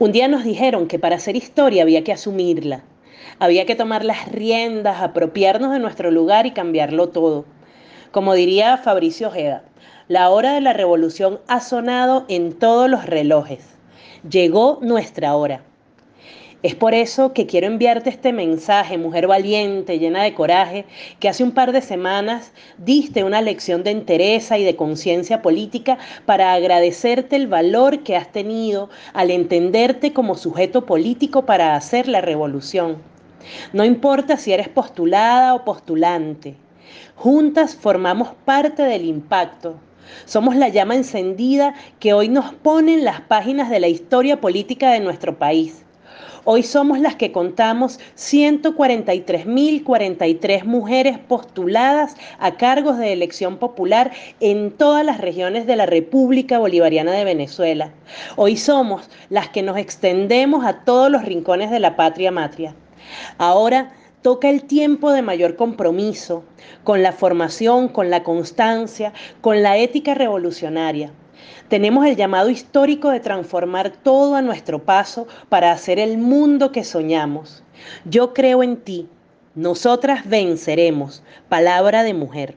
Un día nos dijeron que para hacer historia había que asumirla, había que tomar las riendas, apropiarnos de nuestro lugar y cambiarlo todo. Como diría Fabricio Ojeda, la hora de la revolución ha sonado en todos los relojes. Llegó nuestra hora. Es por eso que quiero enviarte este mensaje, mujer valiente, llena de coraje, que hace un par de semanas diste una lección de entereza y de conciencia política para agradecerte el valor que has tenido al entenderte como sujeto político para hacer la revolución. No importa si eres postulada o postulante, juntas formamos parte del impacto. Somos la llama encendida que hoy nos pone las páginas de la historia política de nuestro país Hoy somos las que contamos 143.043 mujeres postuladas a cargos de elección popular en todas las regiones de la República Bolivariana de Venezuela. Hoy somos las que nos extendemos a todos los rincones de la patria matria. Ahora toca el tiempo de mayor compromiso con la formación, con la constancia, con la ética revolucionaria. Tenemos el llamado histórico de transformar todo a nuestro paso para hacer el mundo que soñamos. Yo creo en ti. Nosotras venceremos. Palabra de mujer.